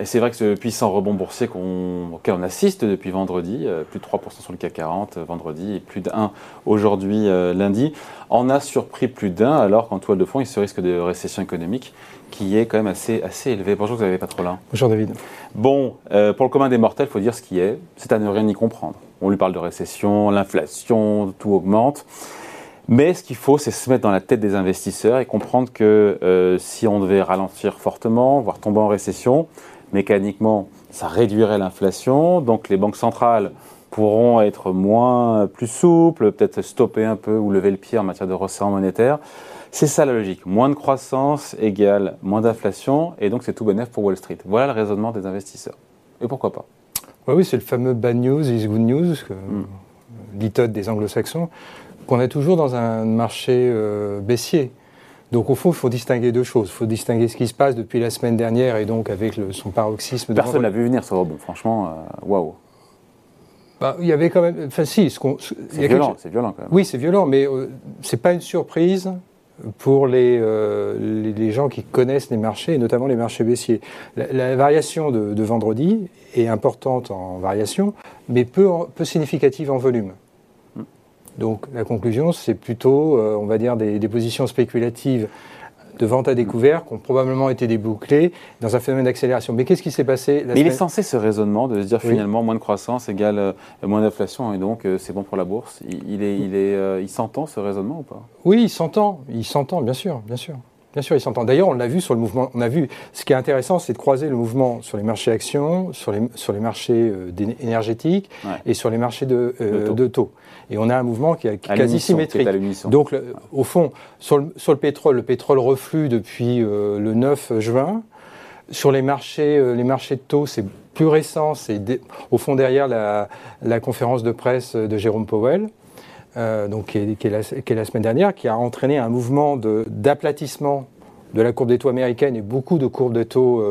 Et c'est vrai que ce puissant rebond boursier auquel on assiste depuis vendredi, euh, plus de 3% sur le CAC 40 euh, vendredi et plus de 1 aujourd'hui euh, lundi, en a surpris plus d'un alors qu'en toile de fond, il se risque de récession économique qui est quand même assez, assez élevé. Bonjour, vous n'avez pas trop là. Bonjour David. Bon, pour le commun des mortels, il faut dire ce qui est, c'est à ne rien y comprendre. On lui parle de récession, l'inflation, tout augmente. Mais ce qu'il faut, c'est se mettre dans la tête des investisseurs et comprendre que si on devait ralentir fortement, voire tomber en récession, mécaniquement, ça réduirait l'inflation. Donc les banques centrales pourront être moins plus souples, peut-être stopper un peu ou lever le pied en matière de resserrement monétaire. C'est ça la logique. Moins de croissance égale moins d'inflation, et donc c'est tout bénéf pour Wall Street. Voilà le raisonnement des investisseurs. Et pourquoi pas? Oui, c'est le fameux bad news is good news, que, hmm. des anglo-saxons, qu'on a toujours dans un marché euh, baissier. Donc au fond, il faut distinguer deux choses. Il faut distinguer ce qui se passe depuis la semaine dernière et donc avec son paroxysme. Personne n'a vu venir ce rebond, franchement, euh, waouh. Bah, il y avait quand même. Enfin, si. C'est violent, c'est violent quand même. Oui, c'est violent, mais euh, ce n'est pas une surprise pour euh, les, les, gens qui connaissent les marchés, et notamment les marchés baissiers. La, variation de, vendredi est importante en variation, mais peu, peu significative en volume. Donc la conclusion, c'est plutôt, euh, on va dire, des, positions spéculatives de vente à découvert qui ont probablement été débouclées dans un phénomène d'accélération. Mais qu'est-ce qui s'est passé Mais il est censé ce raisonnement de se dire finalement moins de croissance égale euh, moins d'inflation et donc euh, c'est bon pour la bourse. Il, est, il, est, il s'entend ce raisonnement ou pas? Oui, il s'entend, il s'entend, bien sûr, bien sûr. Bien sûr, il s'entend. D'ailleurs, on l'a vu sur le mouvement. On a vu. Ce qui est intéressant, c'est de croiser le mouvement sur les marchés actions, sur les, sur les marchés énergétiques et sur les marchés de, de taux. Et on a un mouvement qui est quasi symétrique. Donc, au fond, sur le, pétrole, le pétrole reflue depuis euh, le 9 juin. Sur les marchés, euh, les marchés de taux, c'est plus récent. C'est au fond derrière la, conférence de presse de Jérôme Powell. Euh, donc, qui est, la, semaine dernière, qui a entraîné un mouvement d'aplatissement de, la courbe des taux américaine et beaucoup de courbes de taux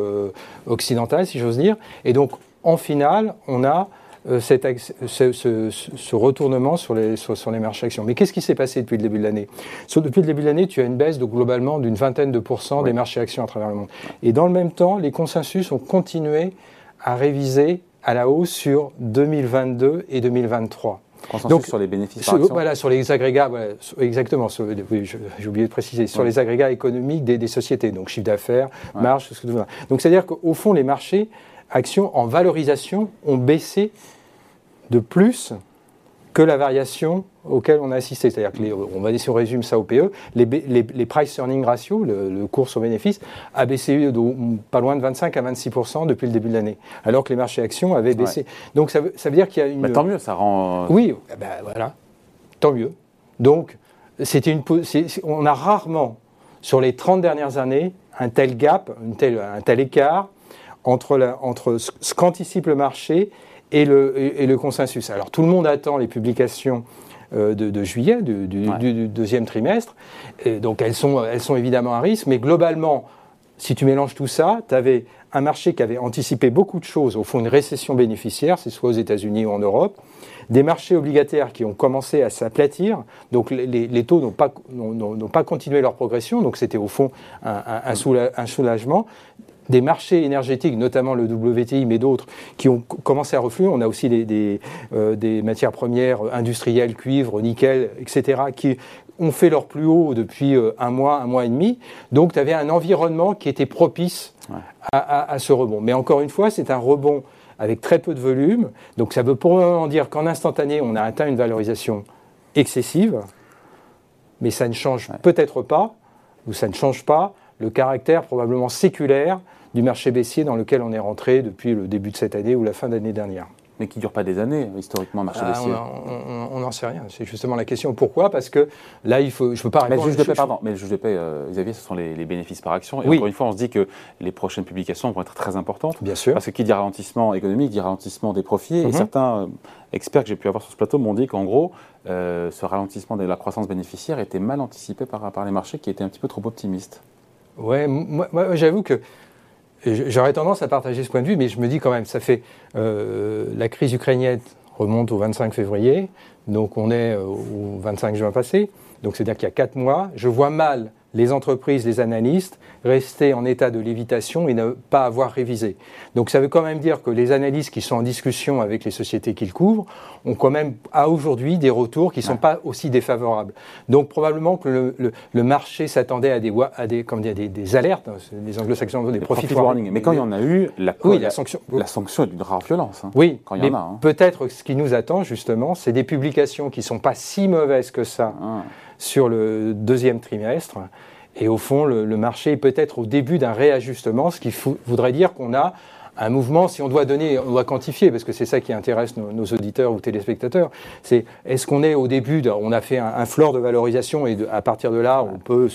occidentales, si j'ose dire. Et donc, en finale, on a euh, ce, retournement sur les, sur, les marchés actions. Mais qu'est-ce qui s'est passé depuis le début de l'année? Depuis le début de l'année, tu as une baisse de globalement d'une vingtaine de pourcents des marchés actions à travers le monde. Et dans le même temps, les consensus ont continué à réviser à la hausse sur 2022 et 2023. Consensus Donc, sur les bénéfices par action. Voilà, sur les agrégats, exactement, j'ai oublié de préciser, sur les agrégats économiques des, sociétés, donc chiffre d'affaires, marge, ce que Donc c'est-à-dire qu'au fond, les marchés actions en valorisation ont baissé de plus que la variation auquel on a assisté. C'est-à-dire que, on va si on résume ça au PE, les, les, price earning ratio, le, cours au bénéfice, a baissé de pas loin de 25 à 26 depuis le début de l'année, alors que les marchés actions avaient baissé. Donc ça veut, ça veut dire qu'il y a une. Bah, tant mieux, ça rend. Oui, eh ben, voilà, tant mieux. Donc c'était une, on a rarement sur les 30 dernières années un tel gap, un tel écart entre, la, entre ce qu'anticipe le marché et le, et, le, consensus. Alors tout le monde attend les publications euh, de, juillet, du, deuxième trimestre, et donc elles sont, elles sont évidemment à risque, mais globalement, si tu mélanges tout ça, tu avais un marché qui avait anticipé beaucoup de choses, au fond une récession bénéficiaire, c'est soit aux États-Unis ou en Europe, des marchés obligataires qui ont commencé à s'aplatir, donc les, les taux n'ont pas, pas, continué leur progression, donc c'était au fond un, un, un, soulagement, des marchés énergétiques, notamment le WTI, mais d'autres, qui ont commencé à refluer. On a aussi des, euh, des, matières premières industrielles, cuivre, nickel, etc., qui ont fait leur plus haut depuis euh, un mois, un mois et demi. Donc, tu avais un environnement qui était propice à, ce rebond. Mais encore une fois, c'est un rebond avec très peu de volume. Donc, ça veut probablement dire qu'en instantané, on a atteint une valorisation excessive, mais ça ne change peut-être pas, ou ça ne change pas le caractère probablement séculaire du marché baissier dans lequel on est rentré depuis le début de cette année ou la fin d'année dernière. Mais qui ne dure pas des années, historiquement, marché ah, baissier On n'en sait rien. C'est justement la question. Pourquoi? Parce que là, il faut, je ne peux pas répondre. Mais le juge de paix, pardon, mais le juge de paix, euh, Xavier, ce sont les, bénéfices par action. Et encore une fois, on se dit que les prochaines publications vont être très importantes. Bien sûr. Parce que qui dit ralentissement économique dit ralentissement des profits. Et mhm. certains euh, experts que j'ai pu avoir sur ce plateau m'ont dit qu'en gros, euh, ce ralentissement de la croissance bénéficiaire était mal anticipé par, par les marchés qui étaient un petit peu trop optimistes. Ouais, moi, j'avoue que j'aurais tendance à partager ce point de vue, mais je me dis quand même, ça fait euh, la crise ukrainienne remonte au 25 février, donc on est euh, au 25 juin passé, donc c'est-à-dire qu'il y a quatre mois. Je vois mal les entreprises, les analystes, rester en état de lévitation et ne pas avoir révisé. Donc ça veut quand même dire que les analystes qui sont en discussion avec les sociétés qu'ils couvrent ont quand même à aujourd'hui des retours qui ne sont pas aussi défavorables. Donc probablement que le, marché s'attendait à des, à des, comme dire, des, des alertes, hein, les anglo-saxons des, profit warning. Mais quand il y en a eu, la, oui, la, sanction, la sanction est d'une rare violence. Hein, oui, quand il y en a. Hein. Peut-être ce qui nous attend justement, c'est des publications qui ne sont pas si mauvaises que ça. Ah sur le deuxième trimestre. Et au fond, le, marché est peut-être au début d'un réajustement, ce qui voudrait dire qu'on a un mouvement, si on doit donner, on doit quantifier, parce que c'est ça qui intéresse nos, auditeurs ou téléspectateurs, c'est est-ce qu'on est au début, on a fait un, un de valorisation et à partir de là, on peut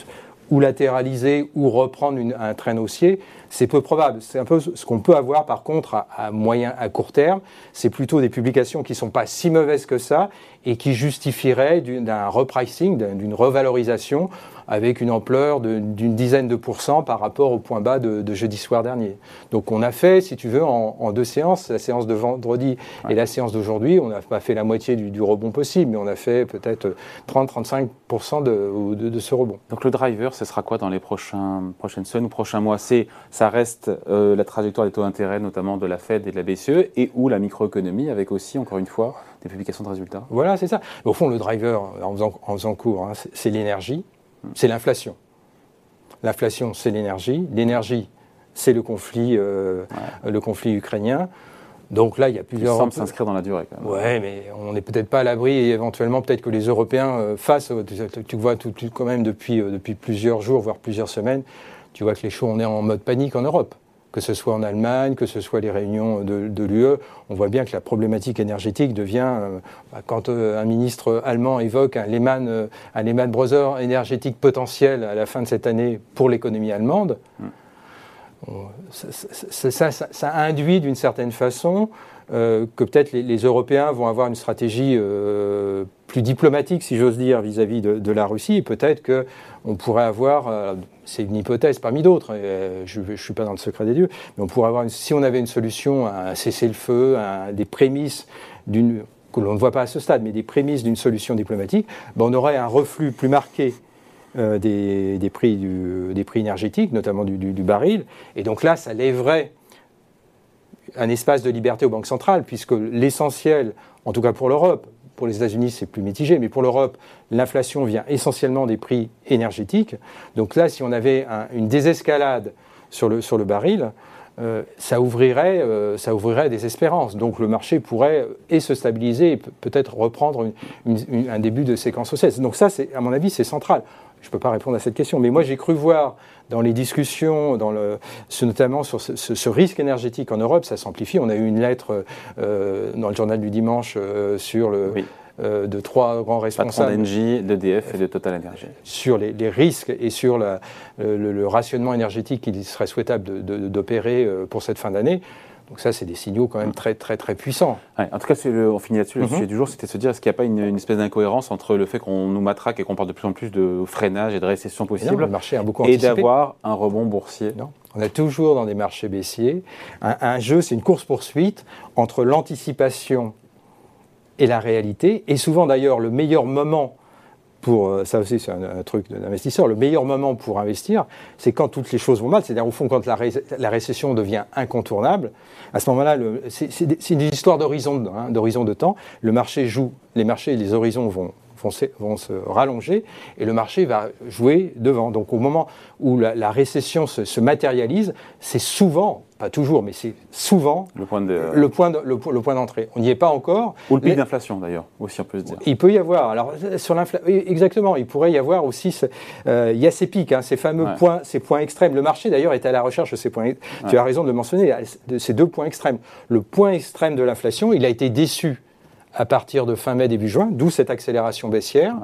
ou latéraliser ou reprendre un train haussier, c'est peu probable. C'est un peu ce qu'on peut avoir par contre à, moyen, à court terme. C'est plutôt des publications qui ne sont pas si mauvaises que ça et qui justifieraient d'un repricing, d'une revalorisation avec une ampleur d'une dizaine de pourcents par rapport au point bas de, jeudi soir dernier. Donc on a fait, si tu veux, en, deux séances, la séance de vendredi et la séance d'aujourd'hui, on n'a pas fait la moitié du, rebond possible, mais on a fait peut-être 30-35% de, de, ce rebond. Donc le driver, ce sera quoi dans les prochains, prochaines semaines ou prochains mois? Ça reste euh, la trajectoire des taux d'intérêt, notamment de la Fed et de la BCE, et ou la microéconomie, avec aussi, encore une fois, des publications de résultats? Voilà, c'est ça. Au fond, le driver, en faisant, en faisant court, hein, c'est l'énergie c'est l'inflation. L'inflation, c'est l'énergie. L'énergie, c'est le conflit, euh, le conflit ukrainien. Donc là, il y a plusieurs. Ça semble s'inscrire dans la durée. Quand même. Ouais, mais on n'est peut-être pas à l'abri et éventuellement peut-être que les Européens euh, fassent. Tu, vois tout, quand même depuis, euh, depuis plusieurs jours, voire plusieurs semaines, tu vois que les choses, on est en mode panique en Europe que ce soit en Allemagne, que ce soit les réunions de, l'UE, on voit bien que la problématique énergétique devient, euh, bah, quand euh, un ministre allemand évoque un Lehman, euh, un Lehman Brothers énergétique potentiel à la fin de cette année pour l'économie allemande, mm. ça, ça, induit d'une certaine façon que peut-être les, Européens vont avoir une stratégie plus diplomatique, si j'ose dire, vis-à-vis de, la Russie, peut-être qu'on pourrait avoir c'est une hypothèse parmi d'autres, euh, je ne suis pas dans le secret des dieux, mais on pourrait avoir, si on avait une solution, un cessez-le-feu, des prémices d'une que l'on ne voit pas à ce stade, mais des prémices d'une solution diplomatique, ben on aurait un reflux plus marqué euh, des, prix énergétiques, notamment du, baril. Et donc là, ça lèverait un espace de liberté aux banques centrales, puisque l'essentiel, en tout cas pour l'Europe, pour les États-Unis, c'est plus mitigé, mais pour l'Europe, l'inflation vient essentiellement des prix énergétiques. Donc là, si on avait une désescalade sur le, sur le baril, euh, ça, ouvrirait, euh, ça ouvrirait des espérances. Donc le marché pourrait euh, et se stabiliser et peut-être reprendre un début de séquence haussière. Donc ça, à mon avis, c'est central. Je ne peux pas répondre à cette question, mais moi j'ai cru voir dans les discussions, dans le, notamment sur ce, risque énergétique en Europe, ça s'amplifie. On a eu une lettre dans le journal du dimanche sur le... de trois grands responsables. d'Engie, d'EDF et de Total Energy. Sur les, risques et sur le, rationnement énergétique qu'il serait souhaitable d'opérer euh, pour cette fin d'année. Donc ça, c'est des signaux quand même très très très puissants. en tout cas, le, on finit là-dessus. Le mhm. sujet du jour, c'était de se dire est-ce qu'il n'y a pas une, espèce d'incohérence entre le fait qu'on nous matraque et qu'on parle de plus en plus de freinage et de récession possible, le marché a beaucoup et d'avoir un rebond boursier. Non. On est toujours dans des marchés baissiers. un jeu, c'est une course poursuite entre l'anticipation et la réalité. Et souvent d'ailleurs, le meilleur moment pour, euh, ça aussi c'est un, truc d'investisseur, le meilleur moment pour investir, c'est quand toutes les choses vont mal, c'est-à-dire au fond quand la, récession devient incontournable, à ce moment-là, c'est une histoire d'horizon hein, d'horizon de temps, le marché joue, les marchés, les horizons vont, vont, se, rallonger et le marché va jouer devant. Donc au moment où la, récession se, se matérialise, c'est souvent, pas toujours, mais c'est souvent le point, de, le point, le, point d'entrée. On n'y est pas encore. Ou le pic d'inflation d'ailleurs, aussi on peut se dire. Il peut y avoir. Alors sur l'inflation, exactement, il pourrait y avoir aussi. Euh, il y a ces pics, hein, ces fameux points, ces points extrêmes. Le marché d'ailleurs est à la recherche de ces points. Tu as raison de le mentionner, de ces deux points extrêmes. Le point extrême de l'inflation, il a été déçu à partir de fin mai, début juin, d'où cette accélération baissière.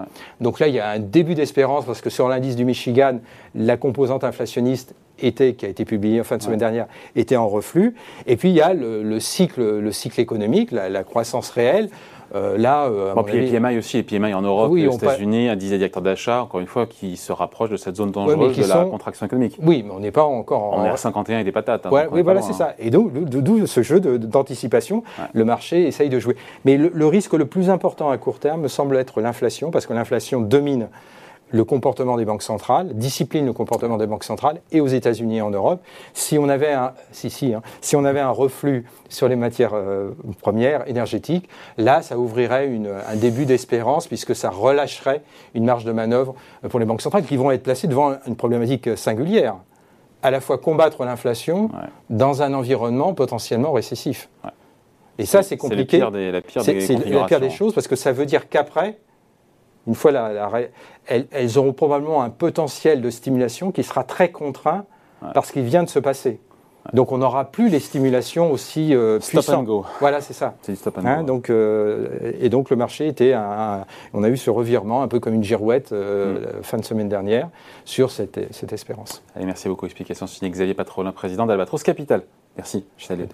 Donc là, il y a un début d'espérance parce que sur l'indice du Michigan, la composante inflationniste était, qui a été publiée en fin de semaine dernière, était en reflux. Et puis il y a le, cycle, le cycle économique, la croissance réelle. Euh, là, euh, puis les PMI aussi, les PMI en Europe, aux États-Unis, un dizaine directeurs d'achat, encore une fois, qui se rapproche de cette zone dangereuse de la contraction économique. Oui, mais on n'est pas encore. On est à 51 et des patates. Hein, oui, voilà, c'est ça. Et donc, d'où ce jeu d'anticipation, le marché essaye de jouer. Mais le, risque le plus important à court terme me semble être l'inflation, parce que l'inflation domine le comportement des banques centrales, discipline le comportement des banques centrales, et aux États-Unis et en Europe. Si on avait un, si, si, hein, si on avait un reflux sur les matières euh, premières énergétiques, là, ça ouvrirait une, un début d'espérance, puisque ça relâcherait une marge de manœuvre pour les banques centrales qui vont être placées devant une problématique singulière à la fois combattre l'inflation dans un environnement potentiellement récessif. Et ça, c'est compliqué. C'est la pire des choses parce que ça veut dire qu'après, une fois la, elles, auront probablement un potentiel de stimulation qui sera très contraint parce qu'il vient de se passer. Donc on n'aura plus les stimulations aussi euh, stop And go. Voilà, c'est ça. C'est stop and hein, go. Donc, euh, et donc le marché était, un, on a eu ce revirement un peu comme une girouette euh, mm. fin de semaine dernière sur cette, cette espérance. Allez, merci beaucoup. Explication signée Xavier Patrolin, président d'Albatros Capital. Merci. Je salue.